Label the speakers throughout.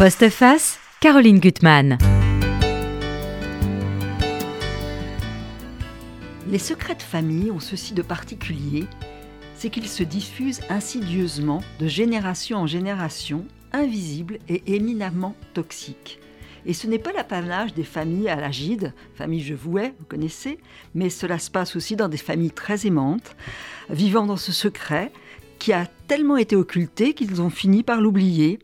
Speaker 1: Postface, Caroline Gutmann.
Speaker 2: Les secrets de famille ont ceci de particulier, c'est qu'ils se diffusent insidieusement de génération en génération, invisibles et éminemment toxiques. Et ce n'est pas l'apanage des familles à l'agide, famille je vouais, vous connaissez, mais cela se passe aussi dans des familles très aimantes, vivant dans ce secret qui a tellement été occulté qu'ils ont fini par l'oublier.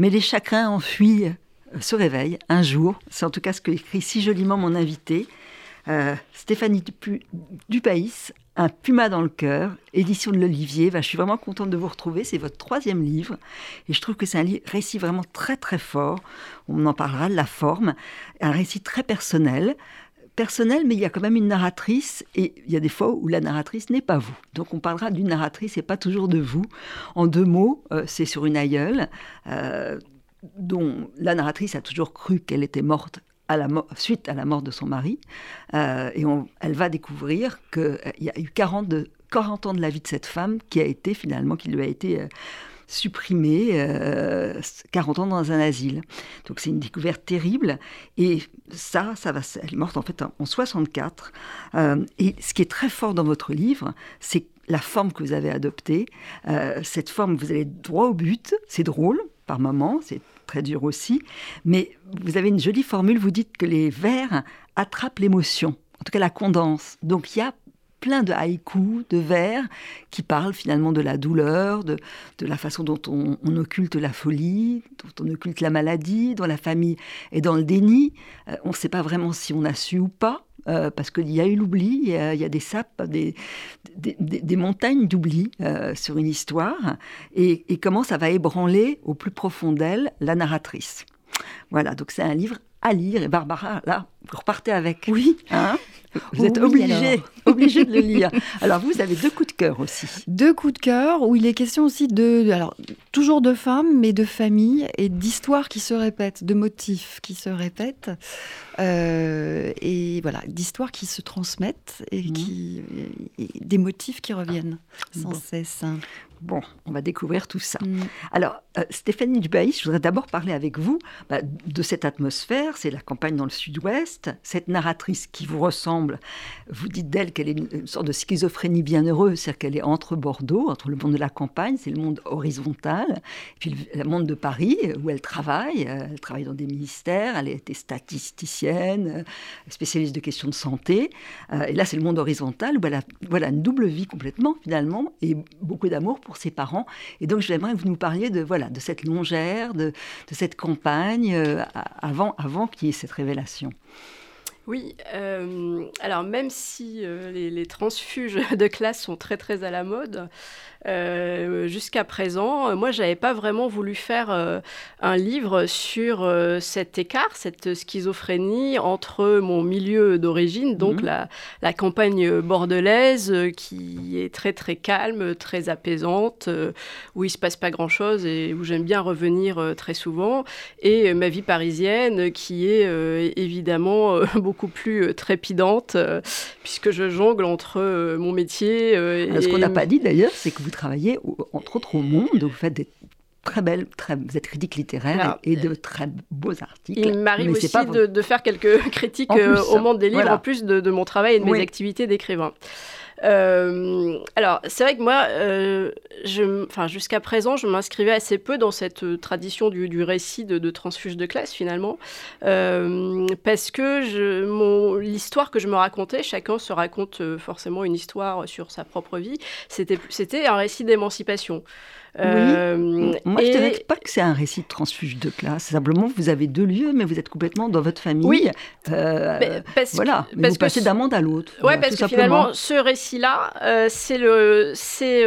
Speaker 2: Mais les chagrins enfuis euh, se réveillent un jour. C'est en tout cas ce que écrit si joliment mon invité, euh, Stéphanie Dupaïs, Un puma dans le cœur, édition de l'Olivier. je suis vraiment contente de vous retrouver. C'est votre troisième livre. Et je trouve que c'est un récit vraiment très très fort. On en parlera de la forme. Un récit très personnel personnel, mais il y a quand même une narratrice, et il y a des fois où la narratrice n'est pas vous. Donc on parlera d'une narratrice et pas toujours de vous. En deux mots, euh, c'est sur une aïeule euh, dont la narratrice a toujours cru qu'elle était morte suite à la mort de son mari, euh, et elle va découvrir qu'il y a eu 40, de, 40 ans de la vie de cette femme qui a été finalement, qui lui a été supprimée 40 euh, ans dans un asile. Donc c'est une découverte terrible. Et ça, ça va, elle est morte en fait en, 64. Euh, et ce qui est très fort dans votre livre, c'est la forme que vous avez adoptée. Euh, cette forme, vous allez droit au but. C'est drôle par moments, c'est très dur aussi. Mais vous avez une jolie formule. Vous dites que les vers attrapent l'émotion en tout cas la condense. Donc il y a plein de haïkus, de vers, qui parlent finalement de la douleur, de, la façon dont on, occulte la folie, dont on occulte la maladie, dont la famille est dans le déni. Euh, on ne sait pas vraiment si on a su ou pas. Euh, parce qu'il y a eu l'oubli, il, y a des sapes, des, montagnes d'oubli euh, sur une histoire, et comment ça va ébranler au plus profond d'elle la narratrice. Voilà, donc c'est un livre à lire. Et Barbara, là, vous repartez avec.
Speaker 1: Oui.
Speaker 2: Hein vous êtes obligé, obligé de le lire. Alors vous avez deux coups de cœur aussi.
Speaker 3: Deux coups de cœur où il est question aussi de, alors toujours de femmes, mais de familles et d'histoires qui se répètent, de motifs qui se répètent, euh, et voilà, d'histoires qui se transmettent et mhm. qui, des motifs qui reviennent sans cesse.
Speaker 2: Bon, on va découvrir tout ça. Mm. Alors, euh, Stéphanie Dubaïs, je voudrais d'abord parler avec vous bah, de cette atmosphère. C'est la campagne dans le sud-ouest. Cette narratrice qui vous ressemble, vous dites d'elle qu'elle est une, sorte de schizophrénie bienheureuse, c'est-à-dire qu'elle est entre Bordeaux, entre le monde de la campagne, c'est le monde horizontal, puis le, monde de Paris, où elle travaille. Euh, elle travaille dans des ministères, elle a été statisticienne, euh, spécialiste de questions de santé. et là, c'est le monde horizontal, où elle a voilà, une double vie complètement, finalement, et beaucoup d'amour pour ses parents. Et donc, j'aimerais que vous nous parliez de, voilà, de cette longère, de, de cette campagne, euh, avant, avant qu'il y ait cette révélation.
Speaker 4: Oui, euh, alors même si euh, les, les, transfuges de classe sont très très à la mode, euh, jusqu'à présent, moi, j'avais pas vraiment voulu faire euh, un livre sur euh, cet écart, cette schizophrénie entre mon milieu d'origine, donc mhm. la, campagne bordelaise, qui est très très calme, très apaisante, où il se passe pas grand chose et où j'aime bien revenir très souvent, et ma vie parisienne, qui est évidemment beaucoup plus trépidante, puisque je jongle entre mon métier.
Speaker 2: et... Ce qu'on n'a pas dit d'ailleurs, c'est que vous travaillez entre autres au Monde, vous faites des très belles, très, vous êtes critique littéraire et, de très beaux articles.
Speaker 4: Il m'arrive aussi de, faire quelques critiques euh, au Monde des livres, en plus de, mon travail et de mes activités d'écrivain. Euh, alors, c'est vrai que moi, euh, jusqu'à présent, je m'inscrivais assez peu dans cette euh, tradition du, récit de, transfuge de classe, finalement, parce que l'histoire que je me racontais, chacun se raconte forcément une histoire sur sa propre vie, c'était un récit d'émancipation.
Speaker 2: Euh, Moi, je ne dirais pas que c'est un récit de transfuge de classe. Simplement, vous avez deux lieux, mais vous êtes complètement dans votre famille.
Speaker 4: Oui.
Speaker 2: Euh, parce voilà. Que, parce vous passez d'un monde à l'autre.
Speaker 4: Oui, parce que finalement, ce récit-là, euh, c'est le, c'est,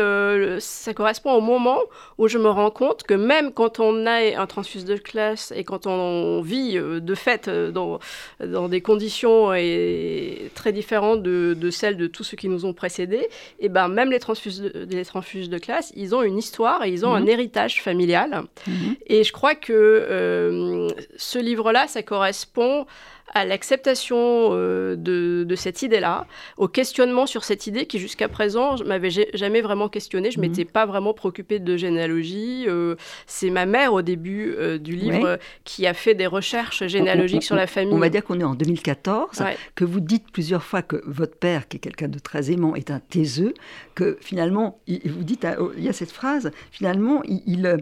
Speaker 4: ça correspond au moment où je me rends compte que même quand on a un transfuge de classe et quand on vit de fait dans, dans des conditions et, très différentes de, de, celles de tous ceux qui nous ont précédés, et ben même les transfuges les transfuges de classe, ils ont une histoire et ils ont un mhm. héritage familial. Mhm. Et je crois que euh, ce livre-là, ça correspond à l'acceptation euh, de, cette idée-là, au questionnement sur cette idée qui jusqu'à présent, je m'avais jamais vraiment questionné, je ne mhm. m'étais pas vraiment préoccupée de généalogie. Euh, c'est ma mère au début euh, du livre qui a fait des recherches généalogiques sur la famille.
Speaker 2: On va dire qu'on est en 2014, que vous dites plusieurs fois que votre père, qui est quelqu'un de très aimant, est un taiseux, que finalement, il, vous dites, ah, oh, il y a cette phrase, finalement, il,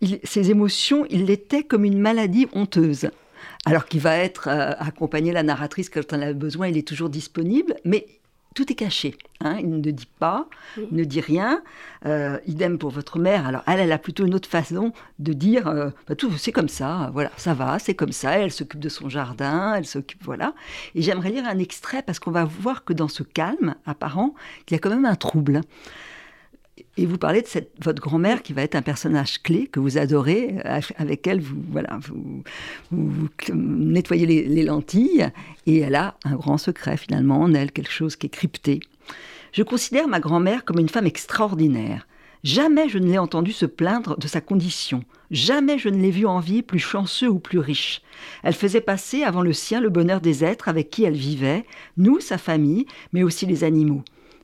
Speaker 2: il, ses émotions, il l'était comme une maladie honteuse alors qu'il va être euh, accompagné, la narratrice, quand on a besoin, il est toujours disponible, mais tout est caché. Hein. il ne dit pas, il ne dit rien. Euh, idem pour votre mère. Alors, elle, elle a plutôt une autre façon de dire euh, bah, tout, c'est comme ça, voilà, ça va, c'est comme ça. Elle s'occupe de son jardin, elle s'occupe, voilà. Et j'aimerais lire un extrait parce qu'on va voir que dans ce calme apparent, il y a quand même un trouble. Et vous parlez de votre grand-mère qui va être un personnage clé que vous adorez, euh, avec elle vous, voilà, vous, nettoyez les, lentilles, et elle a un grand secret finalement en elle, quelque chose qui est crypté. Je considère ma grand-mère comme une femme extraordinaire. Jamais je ne l'ai entendue se plaindre de sa condition. Jamais je ne l'ai vue envier plus chanceux ou plus riche. Elle faisait passer avant le sien le bonheur des êtres avec qui elle vivait, nous, sa famille, mais aussi les animaux.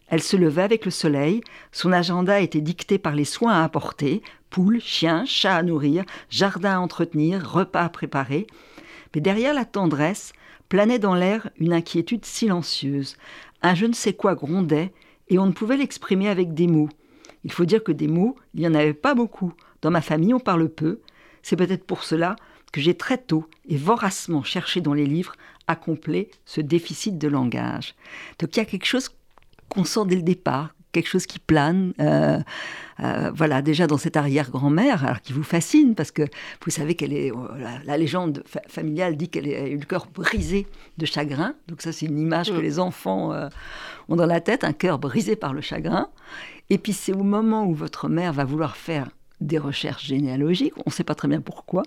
Speaker 2: Elle se levait avec le soleil, son agenda était dicté par les soins à apporter, poules, chiens, chats à nourrir, jardin à entretenir, repas à préparer. Mais derrière la tendresse planait dans l'air une inquiétude silencieuse. Un je ne sais quoi grondait, et on ne pouvait l'exprimer avec des mots. Il faut dire que des mots, il n'y en avait pas beaucoup. Dans ma famille, on parle peu. C'est peut-être pour cela que j'ai très tôt et voracement cherché dans les livres à combler ce déficit de langage. Donc il y a quelque chose qu'on sent dès le départ, quelque chose qui plane. Euh, euh, voilà, déjà dans cette arrière-grand-mère, alors qui vous fascine, parce que vous savez qu'elle est. Oh, la, légende familiale dit qu'elle a eu le cœur brisé de chagrin. Donc, ça, c'est une image que mm. les enfants euh, ont dans la tête, un cœur brisé par le chagrin. Et puis, c'est au moment où votre mère va vouloir faire des recherches généalogiques, on ne sait pas très bien pourquoi,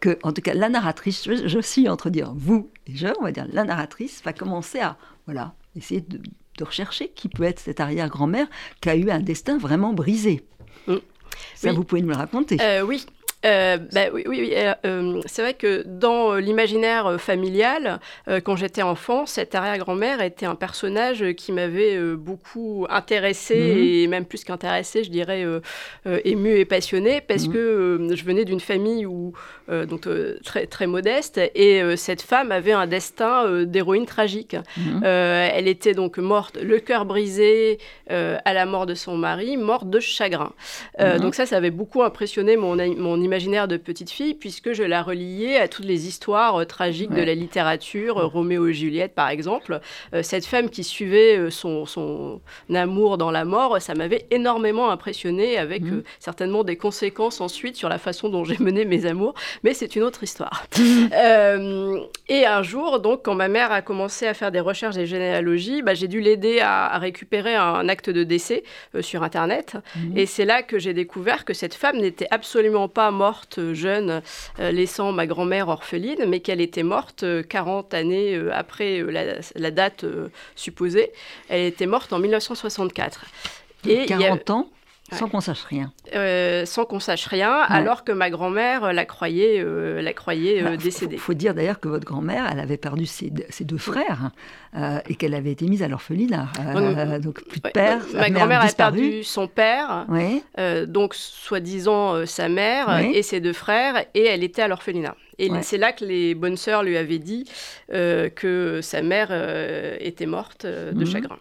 Speaker 2: que, en tout cas, la narratrice, je, je suis entre dire vous et je, on va dire la narratrice, va commencer à voilà, essayer de de rechercher qui peut être cette arrière-grand-mère qui a eu un destin vraiment brisé. Mm. Ça, vous pouvez nous le raconter.
Speaker 4: Euh, oui, euh, bah oui, oui, euh, euh, c'est vrai que dans l'imaginaire familial, quand j'étais enfant, cette arrière-grand-mère était un personnage qui m'avait beaucoup intéressé mhm. et même plus qu'intéressé, je dirais ému et passionné, parce mhm. que je venais d'une famille où, donc, très, très modeste et cette femme avait un destin d'héroïne tragique. Mhm. elle était donc morte, le cœur brisé à la mort de son mari, morte de chagrin. Donc ça, ça avait beaucoup impressionné mon, mon imaginaire imaginaire de petite fille, puisque je la reliais à toutes les histoires euh, tragiques de la littérature, euh, Roméo et Juliette par exemple. Euh, cette femme qui suivait son, son, amour dans la mort, ça m'avait énormément impressionné, avec mhm. certainement des conséquences ensuite sur la façon dont j'ai mené mes amours, mais c'est une autre histoire. Et un jour, donc, quand ma mère a commencé à faire des recherches des généalogies, bah, j'ai dû l'aider à, récupérer un acte de décès sur Internet. Mhm. Et c'est là que j'ai découvert que cette femme n'était absolument pas morte morte jeune, euh, laissant ma grand-mère orpheline, mais qu'elle était morte 40 euh, années euh, après la, date supposée. Elle était morte en 1964.
Speaker 2: Et 40 ans? Sans qu'on sache rien.
Speaker 4: sans qu'on sache rien, alors que ma grand-mère la croyait, la croyait bah, décédée.
Speaker 2: Il faut, dire d'ailleurs que votre grand-mère, elle avait perdu ses, deux frères et qu'elle avait été mise à l'orphelinat. donc plus de père.
Speaker 4: ma grand-mère a perdu son père, donc soi-disant sa mère et ses deux frères, et elle était à l'orphelinat. Et c'est là que les bonnes sœurs lui avaient dit que sa mère était morte de mhm. chagrin.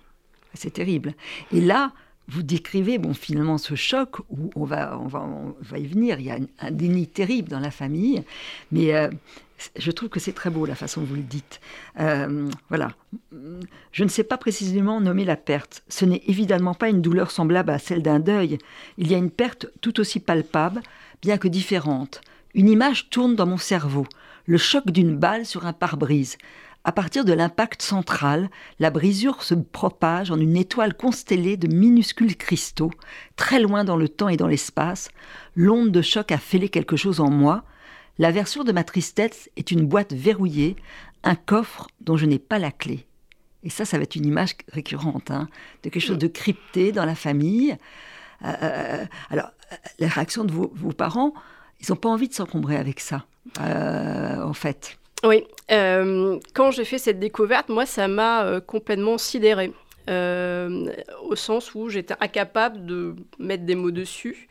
Speaker 2: C'est terrible. Et là, vous décrivez bon finalement ce choc où on va on va on va y venir. Il y a un, déni terrible dans la famille mais euh, je trouve que c'est très beau la façon dont vous le dites. Euh, voilà. Je ne sais pas précisément nommer la perte. Ce n'est évidemment pas une douleur semblable à celle d'un deuil. Il y a une perte tout aussi palpable bien que différente. Une image tourne dans mon cerveau. Le choc d'une balle sur un pare-brise à partir de l'impact central, la brisure se propage en une étoile constellée de minuscules cristaux, très loin dans le temps et dans l'espace. L'onde de choc a fêlé quelque chose en moi. La version de ma tristesse est une boîte verrouillée, un coffre dont je n'ai pas la clé. Et ça, ça va être une image récurrente, hein, de quelque chose de crypté dans la famille. Euh, euh, alors, la réaction de vos, parents, ils n'ont pas envie de s'encombrer avec ça, euh, en fait.
Speaker 4: Oui, quand j'ai fait cette découverte, moi, ça m'a complètement sidérée. au sens où j'étais incapable de mettre des mots dessus.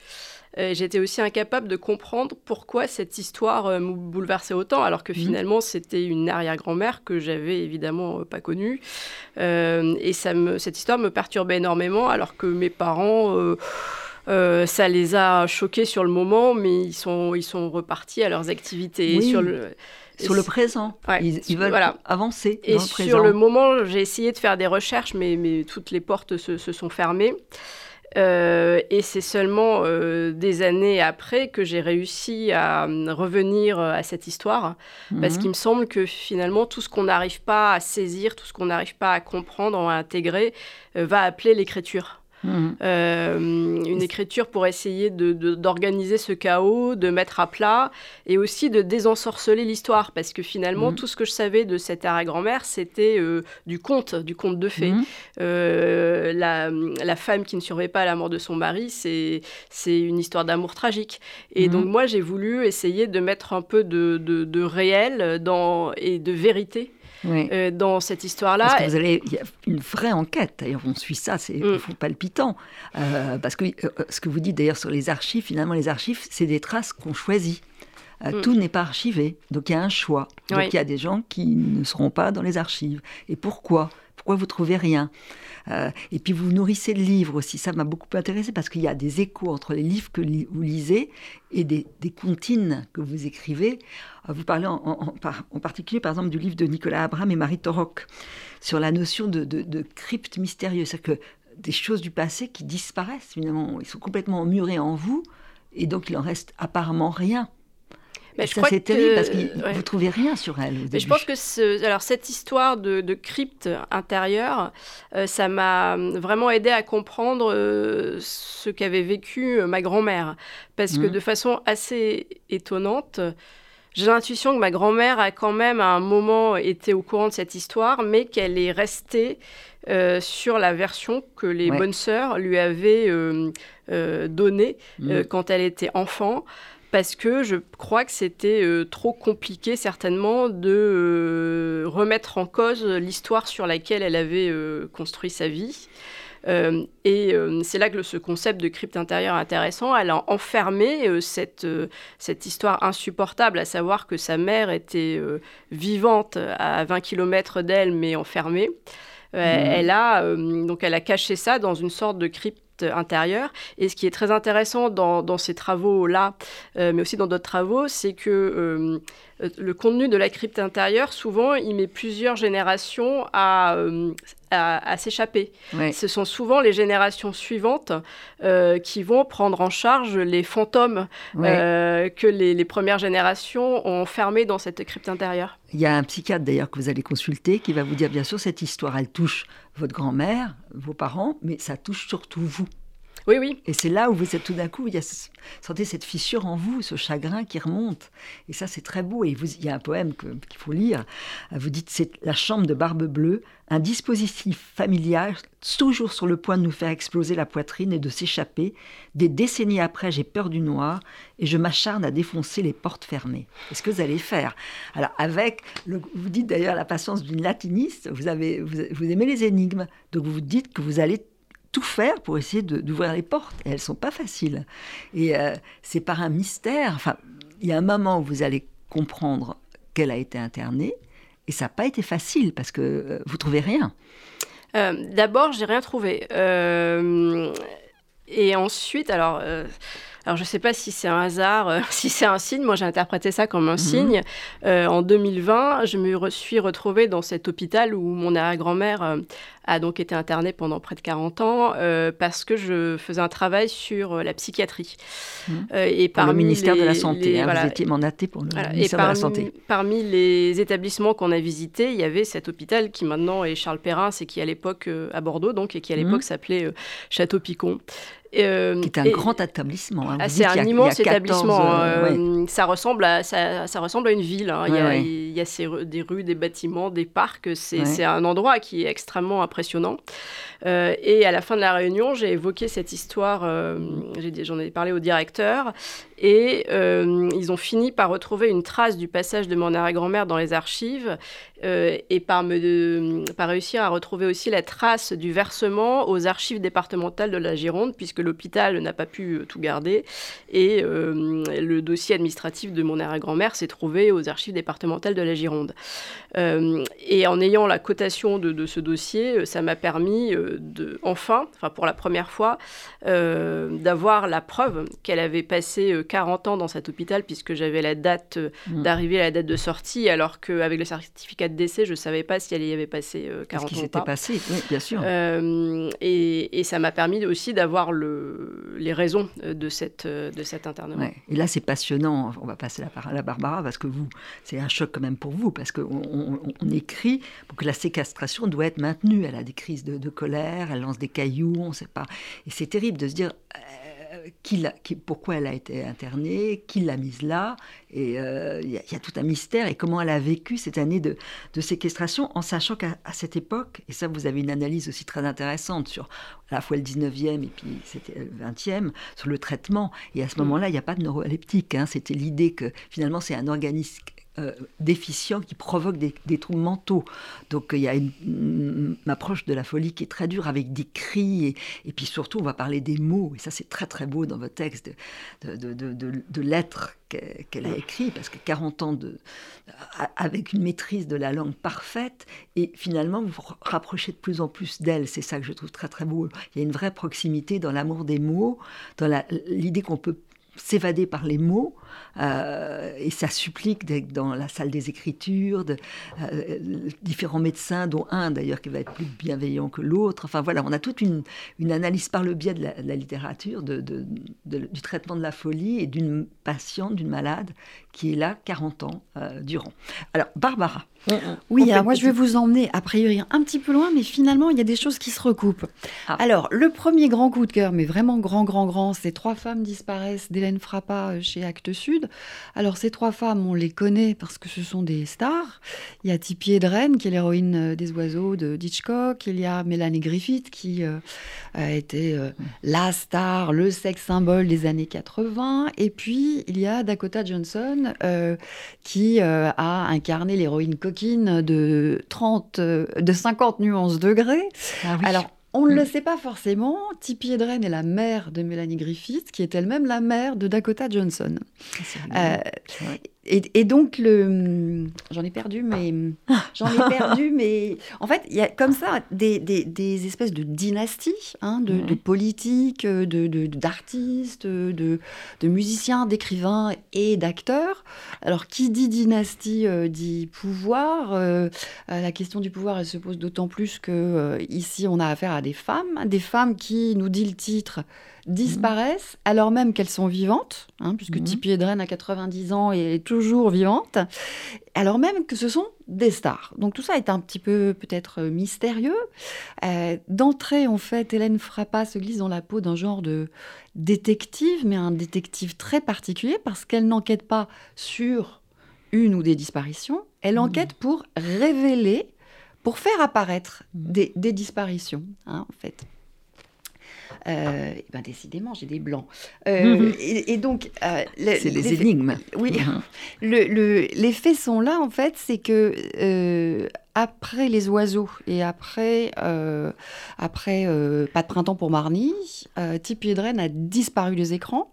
Speaker 4: Euh, j'étais aussi incapable de comprendre pourquoi cette histoire euh, me bouleversait autant, alors que mmh. finalement c'était une arrière-grand-mère que j'avais évidemment euh, pas connue. et ça me, cette histoire me perturbait énormément, alors que mes parents... ça les a choqués sur le moment, mais ils sont, ils sont repartis à leurs activités.
Speaker 2: Sur le, sur le présent. ils, veulent avancer.
Speaker 4: Et sur le moment, j'ai essayé de faire des recherches, mais, mais toutes les portes se, se sont fermées. Euh, et c'est seulement euh, des années après que j'ai réussi à euh, revenir à cette histoire, parce mhm. qu'il me semble que finalement tout ce qu'on n'arrive pas à saisir, tout ce qu'on n'arrive pas à comprendre, à intégrer, va appeler l'écriture. Mhm. Euh, une écriture pour essayer d'organiser ce chaos, de mettre à plat et aussi de désensorceler l'histoire. Parce que finalement, mhm. tout ce que je savais de cette arrière-grand-mère, c'était euh, du conte, du conte de fées. Mhm. Euh, la, femme qui ne survit pas à la mort de son mari, c'est une histoire d'amour tragique. Et donc, moi, j'ai voulu essayer de mettre un peu de, de réel dans, et de vérité euh, dans cette histoire-là.
Speaker 2: Vous allez, il y a une vraie enquête. D'ailleurs, on suit ça, c'est mm. palpitant. Euh, parce que euh, ce que vous dites d'ailleurs sur les archives, finalement, les archives, c'est des traces qu'on choisit. Mm. Tout n'est pas archivé, donc il y a un choix. Donc il y a des gens qui ne seront pas dans les archives. Et pourquoi? Pourquoi vous trouvez rien? Et puis vous nourrissez le livre aussi. Ça m'a beaucoup intéressé parce qu'il y a des échos entre les livres que vous lisez et des, des comptines que vous écrivez. Euh, vous parlez en, particulier, par exemple, du livre de Nicolas Abraham et Marie Torok sur la notion de, crypte mystérieuse. C'est-à-dire que des choses du passé qui disparaissent, finalement, ils sont complètement emmurés en vous, et donc il en reste apparemment rien. Mais ça, c'est terrible parce que vous trouvez rien sur elle.
Speaker 4: Mais je pense que ce, alors, cette histoire de, crypte intérieure, euh, ça m'a vraiment aidé à comprendre euh, ce qu'avait vécu ma grand-mère. Parce que mmh. de façon assez étonnante, j'ai l'intuition que ma grand-mère a quand même à un moment été au courant de cette histoire, mais qu'elle est restée euh, sur la version que les bonnes sœurs lui avaient euh, euh, donnée mm. quand elle était enfant. Parce que je crois que c'était trop compliqué certainement de remettre en cause l'histoire sur laquelle elle avait construit sa vie. Euh, et euh, c'est là que ce concept de crypte intérieure est intéressant. Elle a enfermé euh, cette, cette histoire insupportable, à savoir que sa mère était vivante à 20 km d'elle, mais enfermée. Mmh. Elle a donc elle a caché ça dans une sorte de crypte intérieure. Et ce qui est très intéressant dans, dans ces travaux-là, mais aussi dans d'autres travaux, c'est que le contenu de la crypte intérieure, souvent, il met plusieurs générations à, à, s'échapper. Ce sont souvent les générations suivantes euh, qui vont prendre en charge les fantômes euh, que les, premières générations ont enfermés dans cette crypte intérieure.
Speaker 2: Il y a un psychiatre d'ailleurs que vous allez consulter qui va vous dire bien sûr cette histoire, elle touche votre grand-mère, vos parents, mais ça touche surtout vous.
Speaker 4: Oui, oui.
Speaker 2: Et c'est là où vous êtes tout d'un coup, il y a, sentez cette fissure en vous, ce chagrin qui remonte. Et ça, c'est très beau. Et vous, il y a un poème qu'il faut lire. Vous dites, c'est la chambre de Barbe Bleue, un dispositif familial toujours sur le point de nous faire exploser la poitrine et de s'échapper. Des décennies après, j'ai peur du noir et je m'acharne à défoncer les portes fermées. Qu'est-ce que vous allez faire Alors, avec, vous dites d'ailleurs la patience d'une latiniste, vous, avez, vous aimez les énigmes, donc vous dites que vous allez tout faire pour essayer d'ouvrir les portes. Et elles sont pas faciles. Et euh, c'est par un mystère. Enfin, il y a un moment où vous allez comprendre qu'elle a été internée. Et ça n'a pas été facile parce que euh, vous trouvez rien.
Speaker 4: Euh, D'abord, j'ai rien trouvé. Euh, et ensuite, alors. Alors, je ne sais pas si c'est un hasard, si c'est un signe. Moi, j'ai interprété ça comme un mhm. signe. en 2020, je me suis retrouvée dans cet hôpital où mon arrière-grand-mère a donc été internée pendant près de 40 ans euh, parce que je faisais un travail sur euh, la psychiatrie.
Speaker 2: Mmh. Euh, et par le ministère de la Santé, hein, vous étiez mandaté pour le ministère de la Santé.
Speaker 4: Parmi les établissements qu'on a visités, il y avait cet hôpital qui maintenant est Charles Perrin, et qui à l'époque à Bordeaux, donc, et qui à mmh. l'époque s'appelait Château-Picon.
Speaker 2: Euh, qui est un grand établissement.
Speaker 4: Hein. Ah, c'est un immense établissement. Ça, ressemble à, ça, ça, ressemble à une ville. Hein. il, y a, il, y a, ces, des rues, des bâtiments, des parcs. C'est un endroit qui est extrêmement impressionnant. Euh, et à la fin de la réunion, j'ai évoqué cette histoire, euh, j'en ai parlé au directeur, Et ils ont fini par retrouver une trace du passage de mon arrière-grand-mère dans les archives et par, me, par réussir à retrouver aussi la trace du versement aux archives départementales de la Gironde, puisque l'hôpital n'a pas pu tout garder. Et le dossier administratif de mon arrière-grand-mère s'est trouvé aux archives départementales de la Gironde. et en ayant la cotation de, ce dossier, ça m'a permis de, enfin, enfin pour la première fois, euh, d'avoir la preuve qu'elle avait passé 40 euh, ans dans cet hôpital, puisque j'avais la date euh, mmh. d'arrivée et la date de sortie, alors qu'avec le certificat de décès, je ne savais pas si elle y avait passé 40 ans. Ce qui
Speaker 2: s'était passé, oui, bien sûr.
Speaker 4: Et, ça m'a permis aussi d'avoir le, les raisons de, cette, de cet internement.
Speaker 2: Et là, c'est passionnant. On va passer la parole à Barbara, parce que vous, c'est un choc quand même pour vous, parce qu'on on, écrit pour que la séquestration doit être maintenue. Elle a des crises de, de colère, elle lance des cailloux, on ne sait pas. Et c'est terrible de se dire euh, qui, pourquoi elle a été internée, qui l'a mise là. Et euh, il y, a tout un mystère. Et comment elle a vécu cette année de, de séquestration, en sachant qu'à cette époque, et ça vous avez une analyse aussi très intéressante sur à la fois le 19e et puis c'était le 20e, sur le traitement. Et à ce mm. moment-là, il n'y a pas de neuroleptique. Hein. C'était l'idée que finalement c'est un organisme euh, déficient qui provoque des, troubles mentaux. Donc il y a une, approche de la folie qui est très dure avec des cris et, puis surtout on va parler des mots et ça c'est très très beau dans votre texte de, lettres qu'elle a écrit parce que 40 ans de, avec une maîtrise de la langue parfaite et finalement vous vous rapprochez de plus en plus d'elle. C'est ça que je trouve très très beau. Il y a une vraie proximité dans l'amour des mots, dans l'idée qu'on peut s'évader par les mots, euh, et ça supplique d'être dans la salle des écritures, de, euh, différents médecins, dont un d'ailleurs qui va être plus bienveillant que l'autre. Enfin voilà, on a toute une, une, analyse par le biais de la, littérature de, du traitement de la folie et d'une patiente, d'une malade qui est là 40 ans euh, durant. Alors, Barbara.
Speaker 3: oui, alors moi je vais vous emmener a priori un petit peu loin, mais finalement il y a des choses qui se recoupent. Ah. Alors, le premier grand coup de cœur, mais vraiment grand, grand, grand, c'est Trois femmes disparaissent d'Hélène Frappa chez Actes Sud. Alors, ces trois femmes, on les connaît parce que ce sont des stars. Il y a Tippi Hedren, qui est l'héroïne euh, des oiseaux de Hitchcock. Il y a Mélanie Griffith, qui a été la star, le sexe symbole des années 80. Et puis, il y a Dakota Johnson euh, qui euh, a incarné l'héroïne coquine de 30, euh, de 50 nuances degrés. Ah Alors, on ne le mm. sait pas forcément. Tippi Hedren est la mère de Mélanie Griffith, qui est elle-même la mère de Dakota Johnson. Ah, et, donc, le... j'en ai perdu, mais. J'en ai perdu, mais. En fait, il y a comme ça des, des, espèces de dynasties, hein, de, de, politiques, d'artistes, de, de, musiciens, d'écrivains et d'acteurs. Alors, qui dit dynastie euh, dit pouvoir. Euh, euh, la question du pouvoir, elle se pose d'autant plus que ici, on a affaire à des femmes, des femmes qui, nous dit le titre, disparaissent alors même qu'elles sont vivantes, hein, puisque mmh. Tippi Hedren a 90 ans et est toujours vivante, alors même que ce sont des stars. Donc tout ça est un petit peu peut-être mystérieux. Euh, d'entrée, en fait, Hélène Frappa se glisse dans la peau d'un genre de détective, mais un détective très particulier parce qu'elle n'enquête pas sur une ou des disparitions, elle mmh. enquête pour révéler, pour faire apparaître mmh. des, disparitions, hein, en fait. Euh, ben décidément, j'ai des blancs. Euh, et, donc,
Speaker 2: euh, c'est les, énigmes.
Speaker 3: oui. Mhm. Le, les faits sont là en fait, c'est que après les oiseaux et après, après pas de printemps pour Marnie, Tippi Hedren a disparu des écrans.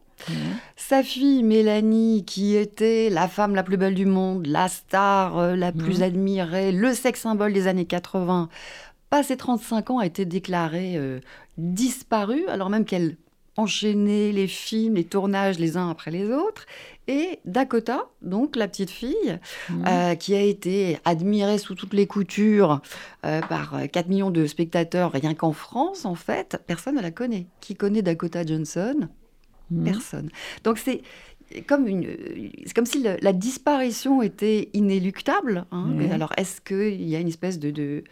Speaker 3: Sa fille Mélanie, qui était la femme la plus belle du monde, la star la plus admirée, le sex symbole des années 80, passé 35 ans, a été déclarée disparue, alors même qu'elle enchaînait les films, les tournages les uns après les autres. Et Dakota, donc la petite fille, mmh. euh, qui a été admirée sous toutes les coutures euh, par 4 millions de spectateurs rien qu'en France, en fait, personne ne la connaît. Qui connaît Dakota Johnson? Mmh. Personne. Donc c'est comme, une, c'est comme si la disparition était inéluctable. Hein. Mmh. Alors est-ce qu'il y a une espèce de de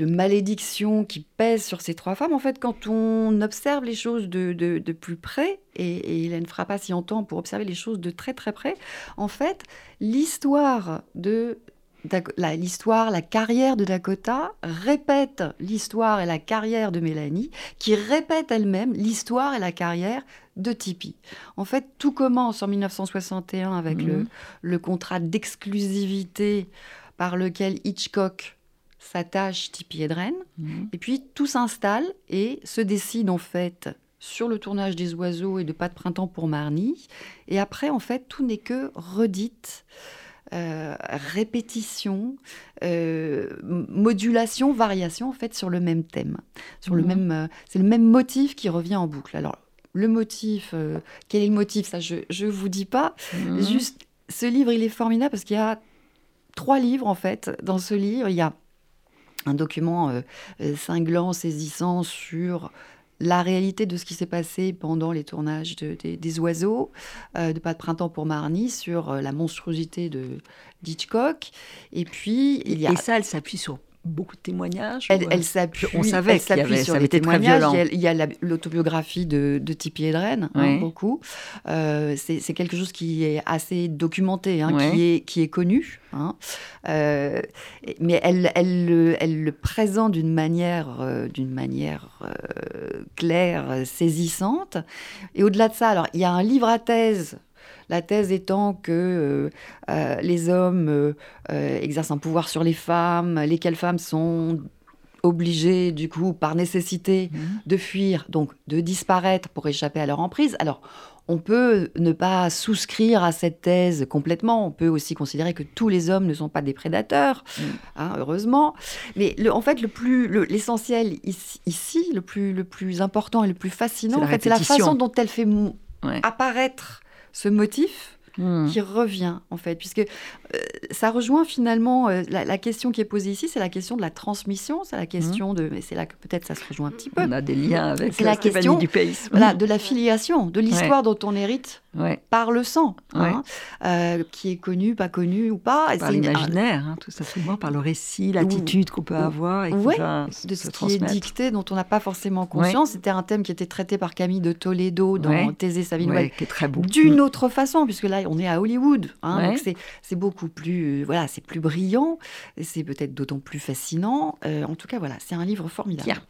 Speaker 3: malédiction qui pèse sur ces trois femmes. En fait, quand on observe les choses de, plus près, et, et Hélène Frappa s'y entend pour observer les choses de très très près, en fait, l'histoire de l'histoire, la carrière de Dakota répète l'histoire et la carrière de Mélanie, qui répète elle-même l'histoire et la carrière de Tippi. En fait, tout commence en 1961 avec le, mhm. le contrat d'exclusivité par lequel Hitchcock s'attache Tippi Hedren, mhm. et puis tout s'installe et se décide en fait sur le tournage des oiseaux et de Pas de printemps pour Marnie. Et après, en fait, tout n'est que redite. Euh, répétition, euh, modulation, variation en fait sur le même thème, sur le mhm. même, euh, c'est le même motif qui revient en boucle. Alors le motif, quel est le motif? Ça, je ne vous dis pas. Mhm. Juste, ce livre, il est formidable parce qu'il y a trois livres en fait dans ce livre. Il y a un document cinglant, saisissant sur la réalité de ce qui s'est passé pendant les tournages des oiseaux, euh, de Pas de printemps pour Marnie, sur euh, la monstruosité de d'Hitchcock. Et puis, il y a...
Speaker 2: Et ça, elle s'appuie sur beaucoup de témoignages
Speaker 3: Elle, elle s'appuie.
Speaker 2: On savait
Speaker 3: qu'il y avait, sur les témoignages. Il y a, l'autobiographie de, de Tippi Hedren, hein, beaucoup. Euh, c'est quelque chose qui est assez documenté, hein, qui, est, qui est connu. Hein. Euh, mais elle, elle, elle, le présente d'une manière, euh, d'une manière claire, saisissante. Et au-delà de ça, alors il y a un livre à thèse la thèse étant que euh, euh, les hommes euh, exercent un pouvoir sur les femmes, lesquelles femmes sont obligées, du coup, par nécessité, mmh. de fuir, donc de disparaître pour échapper à leur emprise. Alors, on peut ne pas souscrire à cette thèse complètement. On peut aussi considérer que tous les hommes ne sont pas des prédateurs, mmh. hein, heureusement. Mais en fait, le plus, l'essentiel ici, le plus, le plus important et le plus fascinant, c'est la façon dont elle fait apparaître ce motif hmm. qui revient en fait, puisque euh, ça rejoint finalement euh, la, question qui est posée ici, c'est la question de la transmission, c'est la question hmm. de, mais c'est là que peut-être ça se rejoint un petit peu.
Speaker 2: On a des liens avec
Speaker 3: la, question du pays. Voilà, de la filiation, de l'histoire dont on hérite par le sang, hein, euh, qui est connu, pas connu ou pas.
Speaker 2: Par l'imaginaire, hein, tout simplement, par le récit, l'attitude qu'on peut avoir. Et
Speaker 3: de ce qui est dicté, dont on n'a pas forcément conscience. C'était un thème qui était traité par Camille de Toledo dans Thésée Savinois,
Speaker 2: qui est très beau.
Speaker 3: D'une autre façon, puisque là, on est à Hollywood. Hein, donc c'est beaucoup plus, voilà, c'est plus brillant, c'est peut-être d'autant plus fascinant. Euh, en tout cas, voilà, c'est un livre formidable.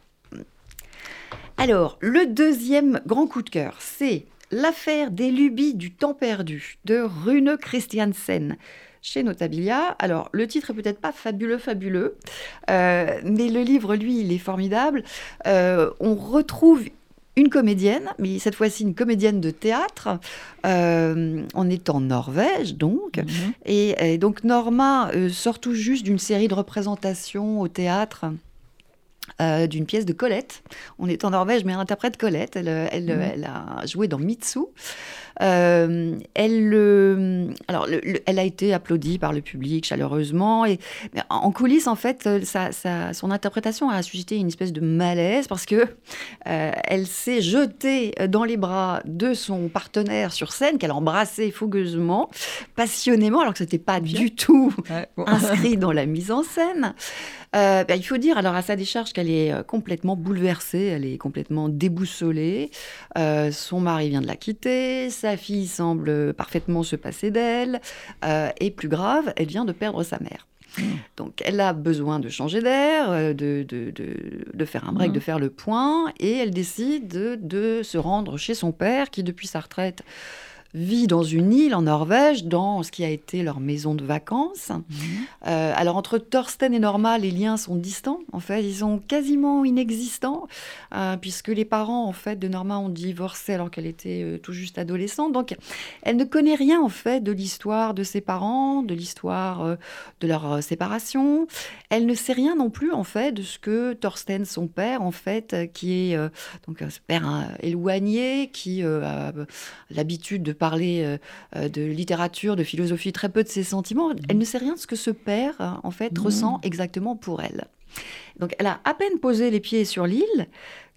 Speaker 3: Alors, le deuxième grand coup de cœur, c'est L'affaire des lubies du temps perdu de Rune Christiansen chez Notabilia. Alors, le titre est peut-être pas fabuleux, fabuleux, euh, mais le livre, lui, il est formidable. Euh, on retrouve une comédienne, mais cette fois-ci une comédienne de théâtre. Euh, on est en Norvège, donc. Mhm. et, donc, Norma sort tout juste d'une série de représentations au théâtre euh, d'une pièce de Colette. On est en Norvège, mais elle interprète Colette. Elle, elle, mhm. elle a joué dans Mitsu. Euh, elle, alors, elle a été applaudie par le public chaleureusement. Et en coulisses, en fait, son interprétation a suscité une espèce de malaise parce que euh, elle s'est jetée dans les bras de son partenaire sur scène, qu'elle embrassait fougueusement, passionnément, alors que ce n'était pas du tout inscrit dans la mise en scène. Euh, ben, il faut dire alors à sa décharge qu'elle est complètement bouleversée, elle est complètement déboussolée. son mari vient de la quitter, sa fille semble parfaitement se passer d'elle, euh, et plus grave, elle vient de perdre sa mère. Mmh. Donc elle a besoin de changer d'air, euh, de, de, de, faire un break, mmh. de faire le point, et elle décide de, se rendre chez son père qui, depuis sa retraite, vit dans une île en Norvège, dans ce qui a été leur maison de vacances. Mhm. Euh, alors entre Thorsten et Norma, les liens sont distants. En fait, ils sont quasiment inexistants, euh, puisque les parents en fait de Norma ont divorcé alors qu'elle était euh, tout juste adolescente. Donc, elle ne connaît rien en fait de l'histoire de ses parents, de l'histoire de leur séparation. Elle ne sait rien non plus en fait de ce que Thorsten, son père, en fait, qui est donc un père éloigné, qui a l'habitude de parler euh, euh, de littérature, de philosophie, très peu de ses sentiments. Mhm. Elle ne sait rien de ce que ce père, euh, en fait, mhm. ressent exactement pour elle. Donc, elle a à peine posé les pieds sur l'île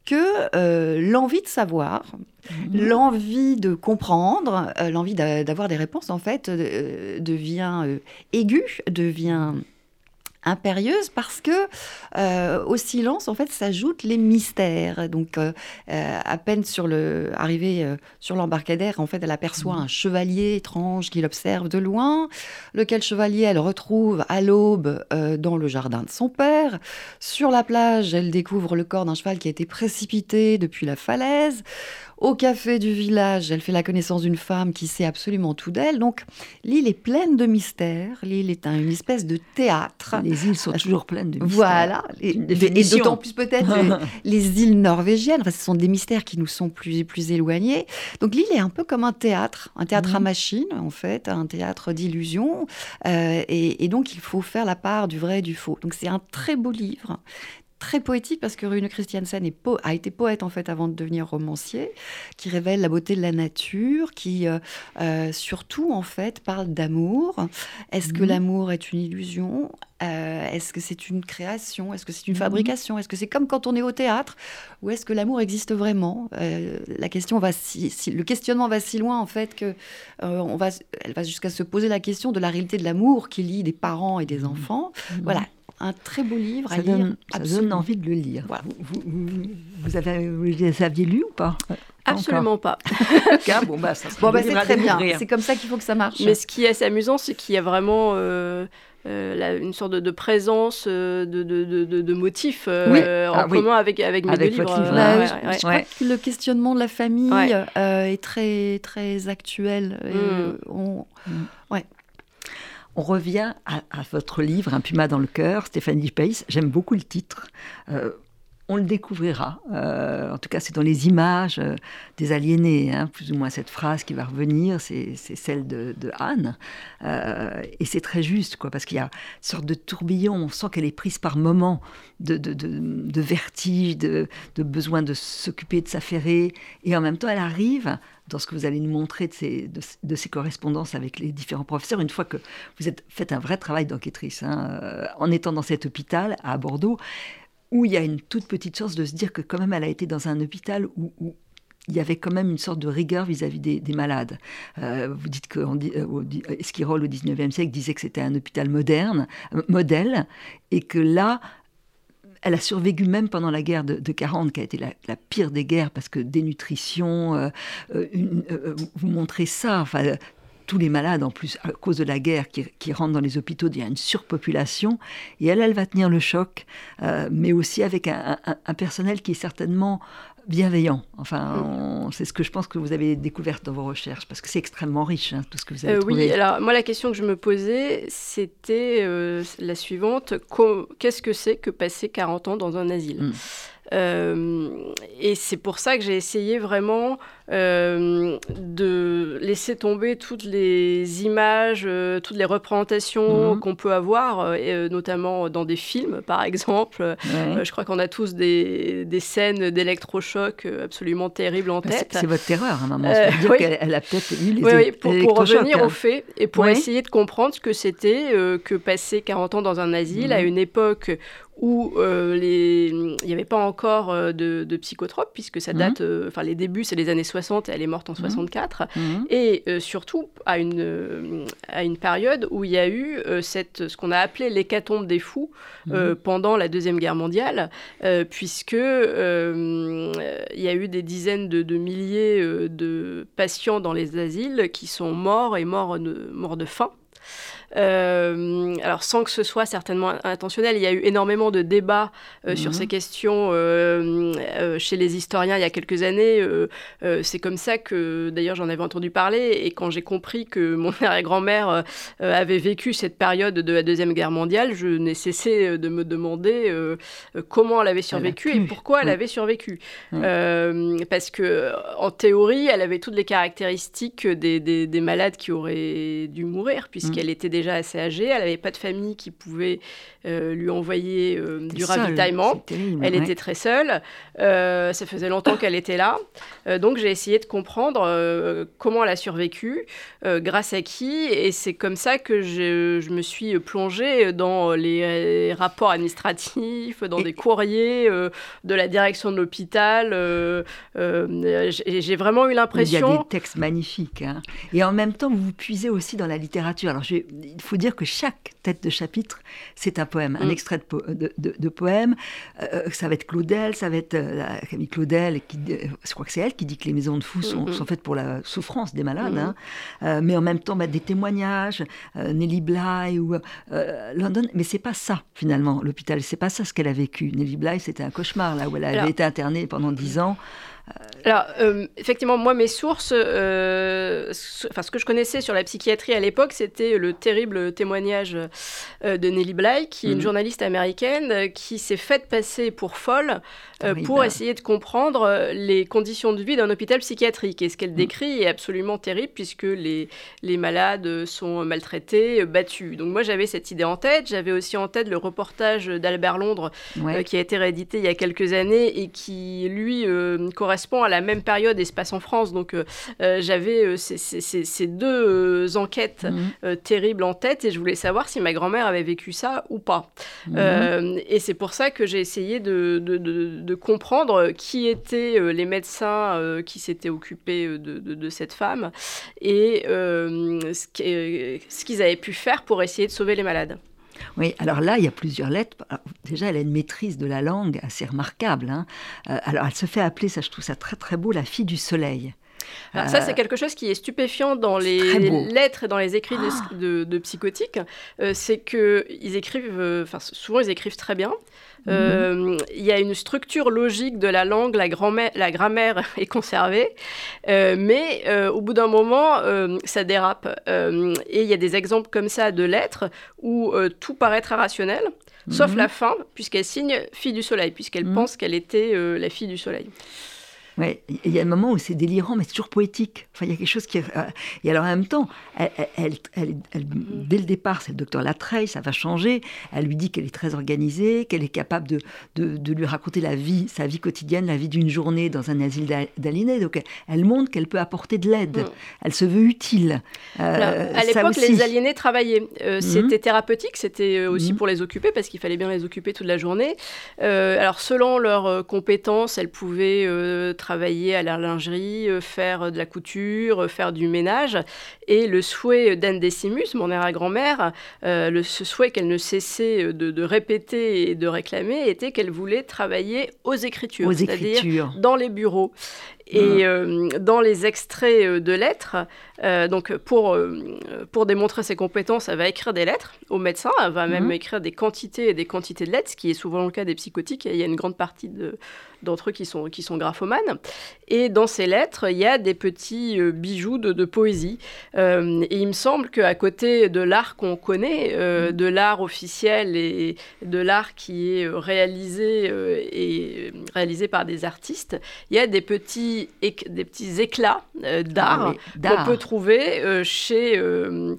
Speaker 3: que l'envie de savoir, mhm. l'envie de comprendre, l'envie d'avoir des réponses, en fait, devient aiguë, devient impérieuse parce que euh, au silence en fait s'ajoutent les mystères donc euh, euh, à peine sur le arrivé sur l'embarcadère en fait elle aperçoit mmh. un chevalier étrange qui l'observe de loin lequel chevalier elle retrouve à l'aube dans le jardin de son père sur la plage elle découvre le corps d'un cheval qui a été précipité depuis la falaise au café du village, elle fait la connaissance d'une femme qui sait absolument tout d'elle. Donc l'île est pleine de mystères. L'île est une espèce de théâtre.
Speaker 2: Les îles sont toujours pleines de mystères.
Speaker 3: Voilà. Et, d'autant plus peut-être les, îles norvégiennes. ce sont des mystères qui nous sont plus, plus éloignés. Donc l'île est un peu comme un théâtre, un théâtre à mhm. machine en fait, un théâtre d'illusion. Euh, et, et donc il faut faire la part du vrai et du faux. Donc c'est un très beau livre, très poétique parce que Rune Christiansen a été poète en fait avant de devenir romancier, qui révèle la beauté de la nature, qui euh, euh, surtout en fait parle d'amour. Est-ce que mhm. l'amour est une illusion? Euh, Est-ce que c'est une création? Est-ce que c'est une mhm. fabrication? Est-ce que c'est comme quand on est au théâtre? Ou est-ce que l'amour existe vraiment? La question va si, le questionnement va si loin en fait que on va, elle va jusqu'à se poser la question de la réalité de l'amour qui lie des parents et des mhm. enfants. Voilà, un très beau livre
Speaker 2: ça à
Speaker 3: donne,
Speaker 2: lire. Ça donne envie de le lire. Vous, vous, avez, vous les aviez lus ou pas
Speaker 4: Absolument pas.
Speaker 2: bon, bah, ça
Speaker 3: bon, bah, c'est très bien. C'est comme ça qu'il faut que ça marche.
Speaker 4: Mais ce qui est assez amusant, c'est qu'il y a vraiment euh, euh, une sorte de, présence euh, de, de, de, motifs en ah commun avec, avec mes deux livres.
Speaker 3: je, crois que le questionnement de la famille est très, très actuel. On... Mm.
Speaker 2: On revient à, votre livre, Un puma dans le cœur, Stéphanie Pace. J'aime beaucoup le titre. Euh, on le découvrira. Euh, en tout cas, c'est dans les images euh, des aliénés, hein, plus ou moins cette phrase qui va revenir, c'est celle de, Anne. et c'est très juste, quoi, parce qu'il y a une sorte de tourbillon, on sent qu'elle est prise par moments de, de vertige, de, besoin de s'occuper, de s'affairer, et en même temps, elle arrive dans ce que vous allez nous montrer de ces correspondances avec les différents professeurs, une fois que vous êtes fait un vrai travail d'enquêtrice, hein, euh, en étant dans cet hôpital à Bordeaux, où il y a une toute petite chance de se dire que quand même elle a été dans un hôpital où, il y avait quand même une sorte de rigueur vis-à-vis des, malades. Euh, vous dites que euh, au 19e siècle disait que c'était un hôpital moderne, modèle, et que là, elle a survécu même pendant la guerre de, 40, qui a été la, pire des guerres, parce que dénutrition, euh, euh, euh, vous montrez ça, tous les malades, en plus, à cause de la guerre, qui, rentrent dans les hôpitaux, il y a une surpopulation. Et elle, elle va tenir le choc, mais aussi avec un, personnel qui est certainement bienveillant. Enfin, mm. c'est ce que je pense que vous avez découvert dans vos recherches, parce que c'est extrêmement riche, hein, tout ce que vous avez euh, trouvé.
Speaker 4: Oui, alors moi, la question que je me posais, c'était euh, la suivante. Qu'est-ce que c'est que passer 40 ans dans un asile? Mm. Euh, et c'est pour ça que j'ai essayé vraiment euh, de laisser tomber toutes les images, euh, toutes les représentations mhm. qu'on peut avoir, euh, notamment dans des films, par exemple. je crois qu'on a tous des, des scènes d'électrochoc absolument terribles en tête.
Speaker 2: C'est votre terreur, à un moment. dire qu'elle a peut-être eu les
Speaker 4: oui, pour, pour, revenir hein. aux faits et pour essayer de comprendre ce que c'était que passer 40 ans dans un asile à mhm. une époque où les... il n'y avait pas encore de, de psychotropes, puisque ça mhm. date, enfin les débuts, c'est les années 60 elle est morte en 64, mmh. mmh. et euh, surtout à une, euh, à une période où il y a eu euh, cette, ce qu'on a appelé l'hécatombe des fous mmh. pendant la Deuxième Guerre mondiale, puisque il y a eu des dizaines de, de milliers de patients dans les asiles qui sont morts et morts de, morts de faim. Euh, alors sans que ce soit certainement intentionnel, il y a eu énormément de débats euh, sur mhm. ces questions euh, chez les historiens il y a quelques années. c'est comme ça que d'ailleurs j'en avais entendu parler et quand j'ai compris que mon arrière-grand-mère avait vécu cette période de la Deuxième Guerre mondiale, je n'ai cessé de me demander comment elle avait survécu et pourquoi elle avait survécu. parce que en théorie, elle avait toutes les caractéristiques des, des, malades qui auraient dû mourir puisqu'elle mm. était déjà assez âgée, elle n'avait pas de famille qui pouvait euh, lui envoyer euh, du ravitaillement. elle était très seule. Euh, ça faisait longtemps qu'elle était là. donc j'ai essayé de comprendre comment elle a survécu, grâce à qui. Et c'est comme ça que je, je, me suis plongée dans les rapports administratifs, dans des courriers de la direction de l'hôpital. j'ai vraiment eu l'impression...
Speaker 2: Il y a des textes magnifiques. Hein. Et en même temps, vous vous puisez aussi dans la littérature. Alors il faut dire que chaque tête de chapitre, c'est un poème, un mm. extrait de, poème. Euh, ça va être Claudel, ça va être Camille Claudel, qui, je crois que c'est elle qui dit que les maisons de fous sont, mm-hmm. faites pour la souffrance des malades, mm-hmm. hein. mais en même temps bah, des témoignages, Nelly Bly ou London. Mais c'est pas ça finalement l'hôpital, c'est pas ça ce qu'elle a vécu. Nelly Bly, c'était un cauchemar là où elle avait été internée pendant dix ans.
Speaker 4: Alors, euh, effectivement, moi, mes sources, euh, enfin, ce que je connaissais sur la psychiatrie à l'époque, c'était le terrible témoignage euh, de Nellie Bly, qui est une mhm. journaliste américaine qui s'est faite passer pour folle pour essayer de comprendre les conditions de vie d'un hôpital psychiatrique. Et ce qu'elle mhm. décrit est absolument terrible, puisque les, les malades sont maltraités, battus. Donc, moi, j'avais cette idée en tête. J'avais aussi en tête le reportage d'Albert Londres, qui a été réédité il y a quelques années et qui, lui, correspond à la même période et se passe en France. Donc euh, euh, j'avais euh, ces, deux enquêtes mhm. terribles en tête et je voulais savoir si ma grand-mère avait vécu ça ou pas. Mhm. et c'est pour ça que j'ai essayé de, de, comprendre qui étaient les médecins qui s'étaient occupés de, cette femme et ce qu'ils avaient pu faire pour essayer de sauver les malades.
Speaker 2: Oui, alors là, il y a plusieurs lettres. déjà, elle a une maîtrise de la langue assez remarquable. Hein. Euh, alors, elle se fait appeler, ça je trouve ça très très beau, la fille du soleil.
Speaker 4: Alors ça, c'est euh, quelque chose qui est stupéfiant dans les, lettres et dans les écrits de, ah. psychotiques. Euh, c'est qu'ils écrivent, enfin, souvent ils écrivent très bien. Mhm. Il y a une structure logique de la langue, la, la grammaire est conservée, mais au bout d'un moment, ça dérape. et il y a des exemples comme ça de lettres où tout paraît très rationnel, sauf mhm. la fin, puisqu'elle signe fille du soleil, puisqu'elle mhm. pense qu'elle était la fille du soleil.
Speaker 2: Ouais, il y a un moment où c'est délirant, mais c'est toujours poétique. Enfin, il y a quelque chose qui. Euh, et alors, en même temps, elle, elle, dès le départ, c'est le docteur Latreille, ça va changer. Elle lui dit qu'elle est très organisée, qu'elle est capable de, de, lui raconter la vie, sa vie quotidienne, la vie d'une journée dans un asile d'aliénés. Donc, elle montre qu'elle peut apporter de l'aide. Mm. Elle se veut utile.
Speaker 4: Euh, à l'époque, les aliénés travaillaient. Euh, mm. c'était thérapeutique, c'était aussi pour les occuper, parce qu'il fallait bien les occuper toute la journée. alors, selon leurs compétences, elles pouvaient travailler travailler à la lingerie, euh, faire de la couture, euh, faire du ménage. Et le souhait d'Anne Decimus, mon arrière-grand-mère, euh, le, ce souhait qu'elle ne cessait de, répéter et de réclamer était qu'elle voulait travailler aux écritures, c'est-à-dire dans les bureaux. Et euh, dans les extraits euh, de lettres, euh, donc pour, pour démontrer ses compétences, elle va écrire des lettres aux médecins, elle va même mhm. écrire des quantités et des quantités de lettres, ce qui est souvent le cas des psychotiques. il y a une grande partie d'entre eux qui sont, qui sont graphomanes. Et dans ces lettres, il y a des petits bijoux de, de poésie. et il me semble qu'à côté de l'art qu'on connaît, mhm. de l'art officiel et de l'art qui est réalisé et réalisé par des artistes, il y a des petits des petits éclats euh, d'art ah qu'on peut trouver euh, chez, euh,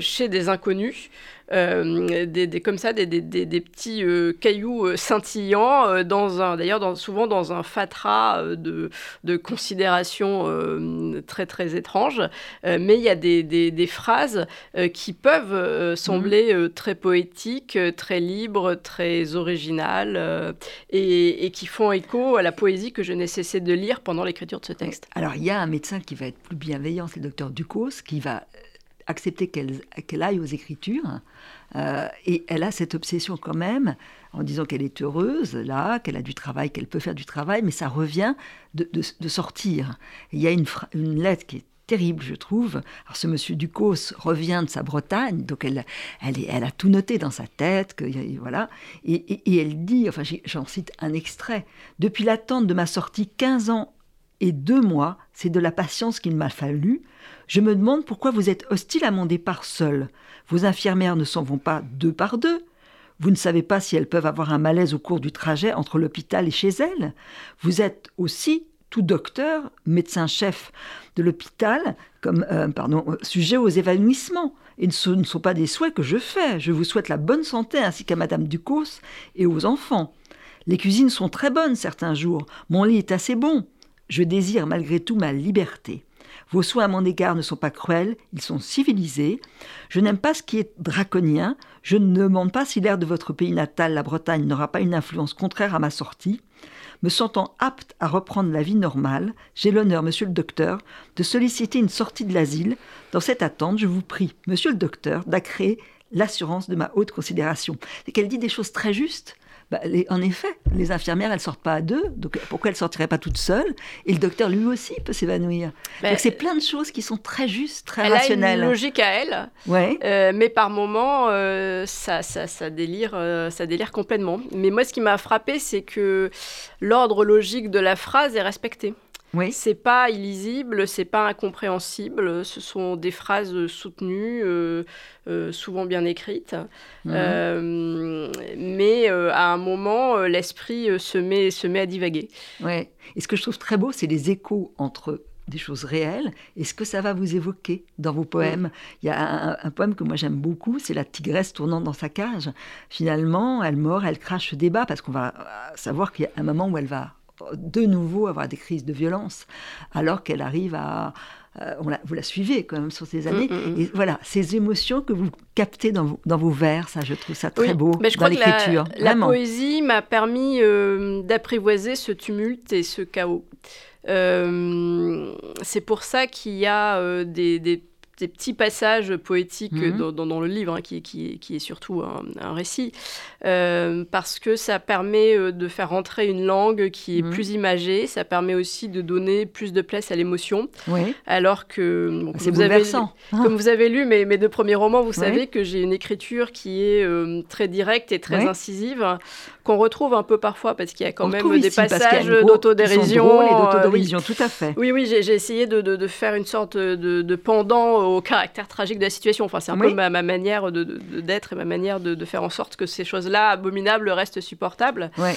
Speaker 4: chez des inconnus. Euh, des, comme ça, des, des petits euh, cailloux euh, scintillants, dans un, d'ailleurs souvent dans un fatras de, de considérations très très étranges. mais il y a des, phrases qui peuvent sembler mhm. très poétiques, très libres, très originales, et, et, qui font écho à la poésie que je n'ai cessé de lire pendant l'écriture de ce texte.
Speaker 2: Alors il y a un médecin qui va être plus bienveillant, c'est le docteur Ducos, qui va accepter qu'elle aille aux Écritures. Euh, et elle a cette obsession quand même, en disant qu'elle est heureuse, là, qu'elle a du travail, qu'elle peut faire du travail, mais ça revient de, sortir. il y a une, lettre qui est terrible, je trouve. Alors, ce monsieur Ducos revient de sa Bretagne, donc elle a tout noté dans sa tête, que, voilà. Et, et elle dit, enfin, j'en cite un extrait, Depuis l'attente de ma sortie, 15 ans et deux mois, c'est de la patience qu'il m'a fallu. Je me demande pourquoi vous êtes hostile à mon départ seul. Vos infirmières ne s'en vont pas deux par deux. Vous ne savez pas si elles peuvent avoir un malaise au cours du trajet entre l'hôpital et chez elles. Vous êtes aussi tout docteur, médecin-chef de l'hôpital, comme euh, pardon, sujet aux évanouissements. Et ce ne sont pas des souhaits que je fais. Je vous souhaite la bonne santé ainsi qu'à Madame Ducos et aux enfants. Les cuisines sont très bonnes certains jours. Mon lit est assez bon. Je désire malgré tout ma liberté. Vos soins à mon égard ne sont pas cruels, ils sont civilisés. Je n'aime pas ce qui est draconien. Je ne demande pas si l'air de votre pays natal, la Bretagne, n'aura pas une influence contraire à ma sortie. Me sentant apte à reprendre la vie normale, j'ai l'honneur, monsieur le docteur, de solliciter une sortie de l'asile. Dans cette attente, je vous prie, monsieur le docteur, d'accréer l'assurance de ma haute considération. C'est qu'elle dit des choses très justes. Bah, en effet, les infirmières, elles sortent pas à deux, donc pourquoi elles sortiraient pas toutes seules? Et le docteur, lui aussi, peut s'évanouir. Ben, donc c'est plein de choses qui sont très justes, très rationnelles.
Speaker 4: Elle a une logique à elle,
Speaker 2: ouais.
Speaker 4: Euh, mais par moments, euh, ça, ça, ça, délire, euh, ça délire complètement. Mais moi, ce qui m'a frappé, c'est que l'ordre logique de la phrase est respecté.
Speaker 2: Oui.
Speaker 4: C'est pas illisible, c'est pas incompréhensible. Ce sont des phrases soutenues, euh, euh, souvent bien écrites.
Speaker 2: Mhm.
Speaker 4: Euh, mais à un moment, l'esprit se met, se met à divaguer.
Speaker 2: Ouais. Et ce que je trouve très beau, c'est les échos entre des choses réelles et ce que ça va vous évoquer dans vos poèmes? Il y a un, un poème que moi j'aime beaucoup, c'est La tigresse tournant dans sa cage. Finalement, elle mord, elle crache des bas parce qu'on va savoir qu'il y a un moment où elle va de nouveau avoir des crises de violence, alors qu'elle arrive à... euh, on la- vous la suivez quand même sur ces années.
Speaker 4: Mm, mm, mm.
Speaker 2: Et voilà, ces émotions que vous captez dans vos, dans vos vers, ça, je trouve ça très
Speaker 4: Oui,
Speaker 2: beau
Speaker 4: mais je
Speaker 2: dans
Speaker 4: crois que la,
Speaker 2: l'écriture.
Speaker 4: la poésie m'a permis euh, d'apprivoiser ce tumulte et ce chaos. Euh, c'est pour ça qu'il y a des, des- des petits passages poétiques
Speaker 2: Mhm.
Speaker 4: dans, dans- dans le livre, hein, qui, qui- qui est surtout un, un récit, euh, parce que ça permet euh, de faire rentrer une langue qui est
Speaker 2: Mhm.
Speaker 4: plus imagée, ça permet aussi de donner plus de place à l'émotion,
Speaker 2: Oui,
Speaker 4: alors que... bon, comme vous avez- comme vous avez lu mes, mes deux premiers romans, vous
Speaker 2: Oui.
Speaker 4: savez que j'ai une écriture qui est euh, très directe et très
Speaker 2: Oui.
Speaker 4: incisive, qu'on retrouve un peu parfois parce qu'il y a quand
Speaker 2: On
Speaker 4: même des
Speaker 2: ici,
Speaker 4: passages d'autodérision. euh,
Speaker 2: tout à fait.
Speaker 4: oui, oui, j'ai j'ai essayé de, de- de faire une sorte de, de pendant au caractère tragique de la situation. Enfin, c'est un
Speaker 2: Oui.
Speaker 4: peu ma, ma manière de- de- de- d'être et ma manière de, de faire en sorte que ces choses-là abominables restent supportables.
Speaker 2: Ouais.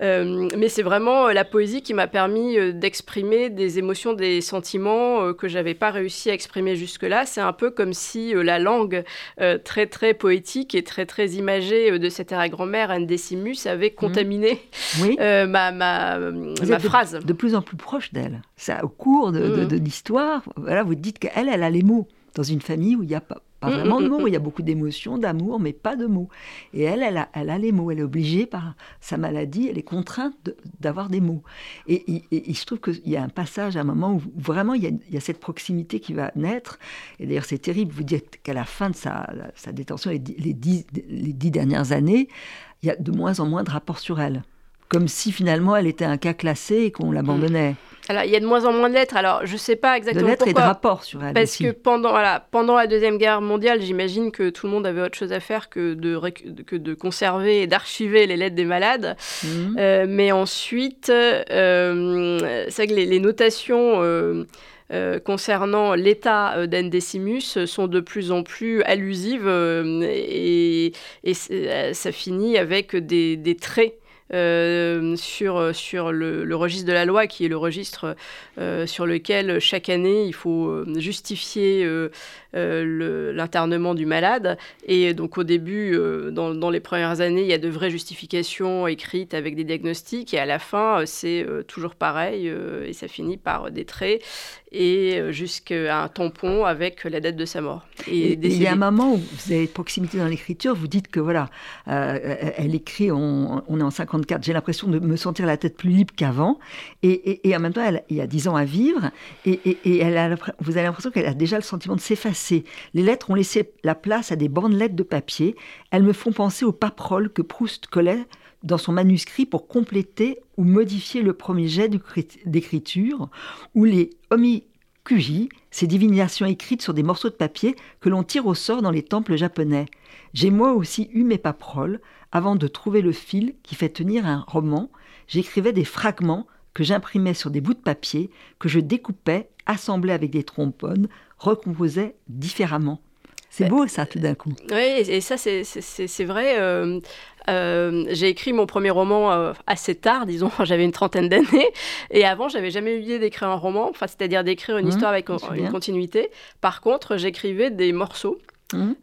Speaker 4: Euh, mais c'est vraiment euh, la poésie qui m'a permis euh, d'exprimer des émotions, des sentiments que j'avais pas réussi à exprimer jusque-là. C'est un peu comme si la langue très très poétique et très très imagée de cette arrière-grand-mère Anne Decimus avait contaminé
Speaker 2: Oui.
Speaker 4: euh, ma, ma, ma
Speaker 2: de-
Speaker 4: phrase.
Speaker 2: de plus en plus proche d'elle. Ça, au cours de, de-
Speaker 4: Mhm.
Speaker 2: de l'histoire, voilà, vous dites qu'elle, elle a les mots dans une famille où il n'y a pas, pas
Speaker 4: Mhm,
Speaker 2: vraiment de
Speaker 4: mhm,
Speaker 2: mots, il y a beaucoup d'émotions, d'amour, mais pas de mots. Et elle, elle a, elle a les mots. Elle est obligée par sa maladie, elle est contrainte de- d'avoir des mots. Et, et- et je trouve qu'il y a un passage, à un moment où vraiment il y a, il y a cette proximité qui va naître. Et d'ailleurs, c'est terrible. Vous dites qu'à la fin de sa, sa détention, les dix, les dix- les dix dernières années, il y a de moins en moins de rapports sur elle. Comme si finalement elle était un cas classé et qu'on l'abandonnait.
Speaker 4: Alors, il y a de moins en moins de lettres. Alors, je sais pas
Speaker 2: De
Speaker 4: exactement
Speaker 2: lettres et de rapports sur elle
Speaker 4: Parce que pendant, voilà, pendant la Deuxième Guerre mondiale, j'imagine que tout le monde avait autre chose à faire que de, que de conserver et d'archiver les lettres des malades.
Speaker 2: Mhm.
Speaker 4: Euh, mais ensuite, euh, c'est vrai que les, les notations euh, euh, concernant l'état euh, d'Anne Decimus sont de plus en plus allusives euh, et, ça finit avec des, des traits. Euh, sur, sur le, registre de la loi, qui est le registre euh, sur lequel chaque année il faut euh, justifier euh, l'internement du malade. Et donc au début, euh, dans, dans les premières années, il y a de vraies justifications écrites avec des diagnostics, et à la fin, euh, c'est toujours pareil, et ça finit par des traits, et jusqu'à un tampon avec la date de sa mort.
Speaker 2: Et, il y a un moment où vous avez proximité dans l'écriture, vous dites que voilà, euh, elle écrit, on, on est en 54, j'ai l'impression de me sentir la tête plus libre qu'avant, et, et- et en même temps, elle, il y a 10 ans à vivre, et, elle a, vous avez l'impression qu'elle a déjà le sentiment de s'effacer. Les lettres ont laissé la place à des bandelettes de papier, elles me font penser aux paperoles que Proust collait dans son manuscrit pour compléter ou modifier le premier jet d'écriture, ou les omikuji, ces divinations écrites sur des morceaux de papier que l'on tire au sort dans les temples japonais. J'ai moi aussi eu mes paperoles avant de trouver le fil qui fait tenir un roman. J'écrivais des fragments que j'imprimais sur des bouts de papier, que je découpais, assemblais avec des trompones, recomposais différemment. C'est beau ça tout d'un coup.
Speaker 4: Oui, et ça, c'est- vrai. euh, euh, j'ai écrit mon premier roman euh, assez tard, disons, j'avais une trentaine d'années. Et avant, j'avais jamais eu l'idée d'écrire un roman, enfin, c'est-à-dire d'écrire une
Speaker 2: Mmh,
Speaker 4: histoire avec
Speaker 2: me
Speaker 4: une continuité. Par contre, j'écrivais des morceaux.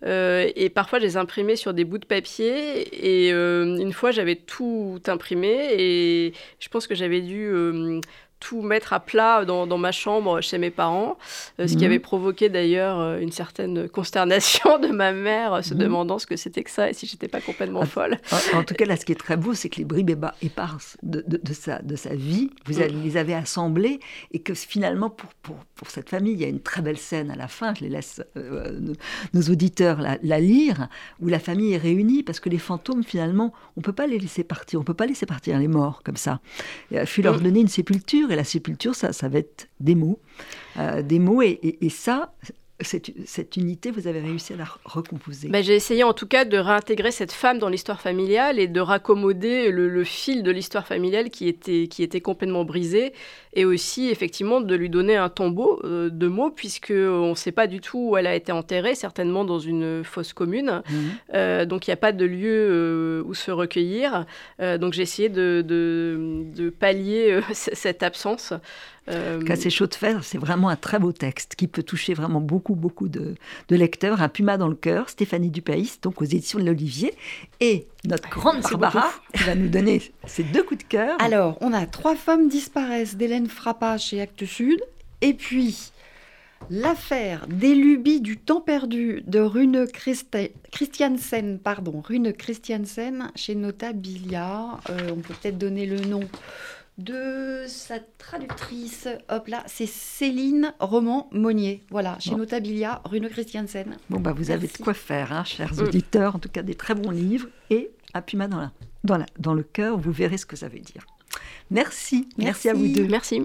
Speaker 4: Euh, et parfois, je les imprimais sur des bouts de papier. Et euh, une fois, j'avais tout imprimé. Et je pense que j'avais dû euh, tout mettre à plat dans, ma chambre chez mes parents, ce qui mhm. avait provoqué d'ailleurs une certaine consternation de ma mère, se mhm. demandant ce que c'était que ça et si j'étais pas complètement
Speaker 2: ah,
Speaker 4: folle.
Speaker 2: En, tout cas, là, ce qui est très beau, c'est que les bribes éparses de, de, de, sa, de sa vie, vous mm. les avez assemblées et que finalement, pour, pour, pour, cette famille, il y a une très belle scène à la fin, je les laisse nos, auditeurs la, la, lire, où la famille est réunie parce que les fantômes, finalement, on peut pas les laisser partir, on peut pas laisser partir les morts comme ça. Il a fallu leur mm. donner une sépulture la sépulture, ça, ça va être des mots. Euh, des mots et ça, cette, cette, unité, vous avez réussi à la recomposer
Speaker 4: bah, J'ai essayé en tout cas de réintégrer cette femme dans l'histoire familiale et de raccommoder le, fil de l'histoire familiale qui était, qui était complètement brisé et aussi effectivement de lui donner un tombeau euh, de mots puisqu'on ne sait pas du tout où elle a été enterrée, certainement dans une fosse commune. Mhm. Euh, donc il n'y a pas de lieu euh, où se recueillir. donc j'ai essayé de, de, de pallier cette absence.
Speaker 2: Euh... Casser chaud de fer, c'est vraiment un très beau texte qui peut toucher vraiment beaucoup, beaucoup de, lecteurs. Un puma dans le cœur, Stéphanie Dupaïs, donc aux éditions de l'Olivier. Et notre grande Barbara qui va nous donner ses deux coups de cœur.
Speaker 3: Alors, on a Trois femmes disparaissent d'Hélène Frappa chez Actes Sud. Et puis, L'affaire des lubies du temps perdu de Rune Christiansen, pardon, Rune Christiansen chez Notabilia. Euh, on peut peut-être donner le nom de sa traductrice. Hop là, c'est Céline Roman Monnier. Voilà, chez Notabilia, Rune Christiansen.
Speaker 2: Bon, bah, vous avez de quoi faire, hein, chers mm. auditeurs. En tout cas, des très bons livres. Et à Puma dans, la, dans, la, dans le cœur, vous verrez ce que ça veut dire. Merci. Merci, Merci à vous deux.
Speaker 4: Merci.